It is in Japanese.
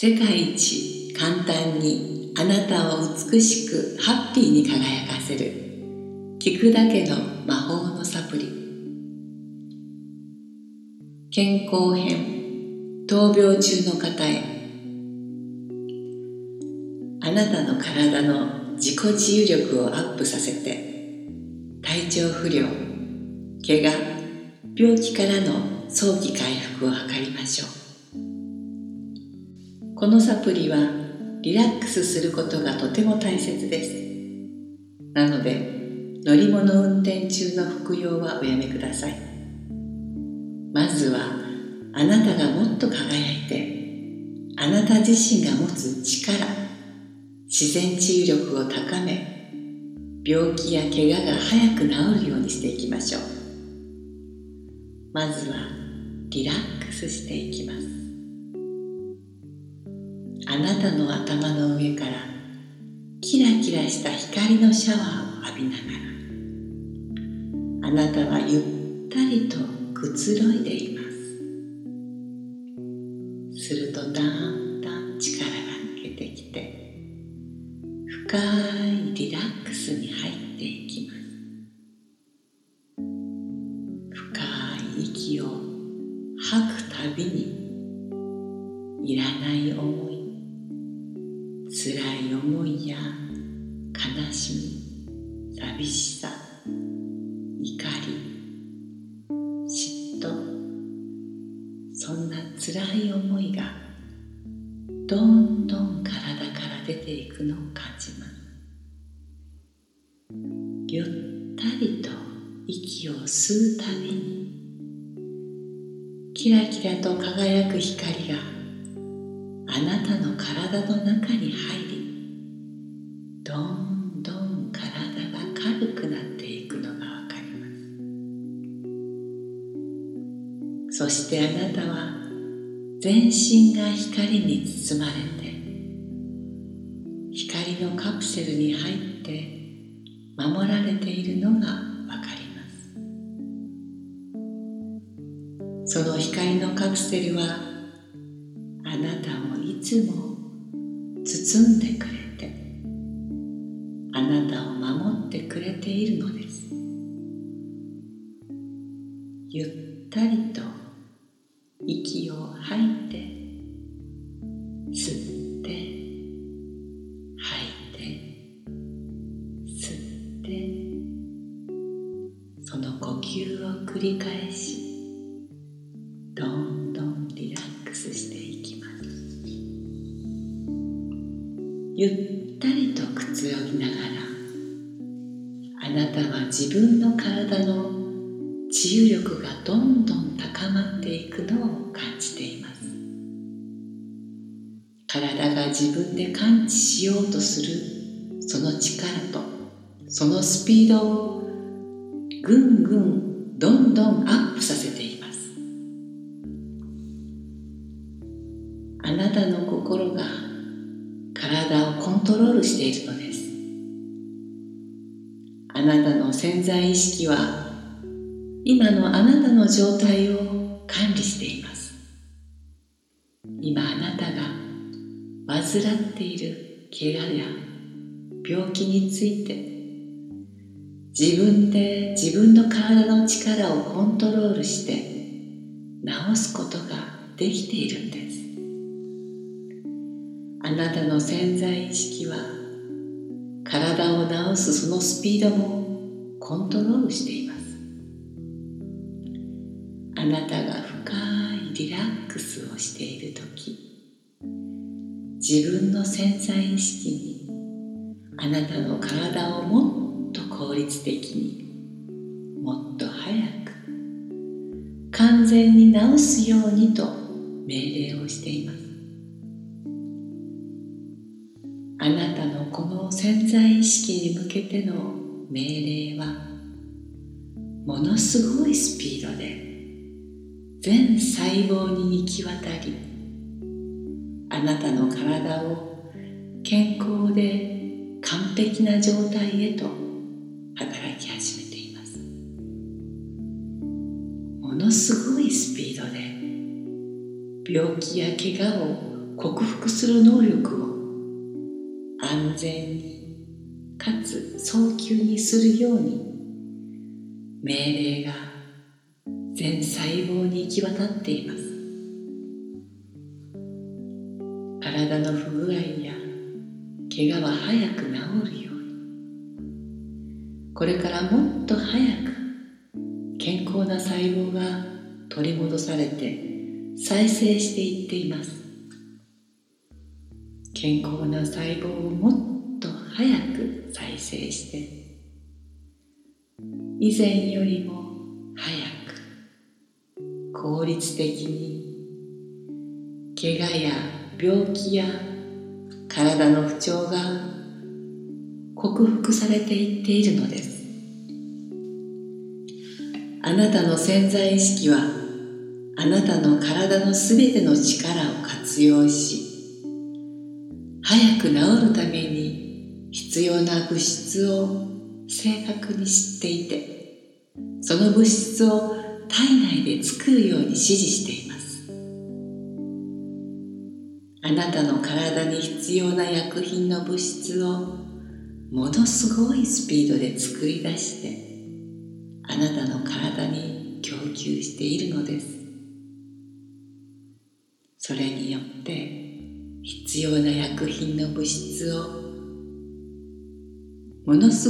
世界一簡単にあなたを美しくハッピーに輝かせる。聞くだけの魔法のサプリ。健康編。闘病中の方へ。あなたの体の自己治癒力をアップさせて。体調不良。怪我。病気からの早期回復を図りましょう。このサプリはリラックスすることがとても大切です。なので乗り物運転中の服用はおやめください。まずはあなたがもっと輝いてあなた自身が持つ力自然治癒力を高め病気や怪我が早く治るようにしていきましょう。まずはリラックスしていきます。あなたの頭の上からキラキラした光のシャワーを浴びながらあなたはゆったりとくつろいでいます。するとだんだん力が抜けてきて深いリラックスに入っていきます。深い息を吐くたびにいらない思い辛い思いや悲しみ寂しさ怒り嫉妬そんな辛い思いがどんどん体から出ていくのを感じます。ゆったりと息を吸うたびにキラキラと輝く光があなたの体の中に入そしてあなたは全身が光に包まれて光のカプセルに入って守られているのがわかります。その光のカプセルはあなたをいつも包んでくれてあなたを守ってくれているのです。ゆったりと息を吐いて吸って吐いて吸ってその呼吸を繰り返しどんどんリラックスしていきます。ゆったりとくつろぎながらあなたは自分の体の治癒力がどんどん高まっていくのを感じています。体が自分で感知しようとするその力とそのスピードをぐんぐんどんどんアップさせています。あなたの心が体をコントロールしているのです。あなたの潜在意識は今のあなたの状態を管理しています。今あなたが患っている怪我や病気について自分で自分の体の力をコントロールして治すことができているんです。あなたの潜在意識は体を治すそのスピードもコントロールしています。なたが深いリラックスをしている時自分の潜在意識にあなたの体をもっと効率的にもっと早く完全に治すようにと命令をしています。あなたのこの潜在意識に向けての命令はものすごいスピードで全細胞に行き渡りあなたの体を健康で完璧な状態へと働き始めています。ものすごいスピードで病気や怪我を克服する能力を安全にかつ早急にするように命令が全細胞に行き渡っています。体の不具合や怪我は早く治るように。これからもっと早く健康な細胞が取り戻されて再生していっています。健康な細胞をもっと早く再生して以前よりも効率的に怪我や病気や体の不調が克服されていっているのです。あなたの潜在意識はあなたの体のすべての力を活用し早く治るために必要な物質を正確に知っていてその物質を体内で作るように指示しています。あなたの体に必要な薬品の物質をものすごいスピードで作り出してあなたの体に供給しているのです。それによって必要な薬品の物質をものす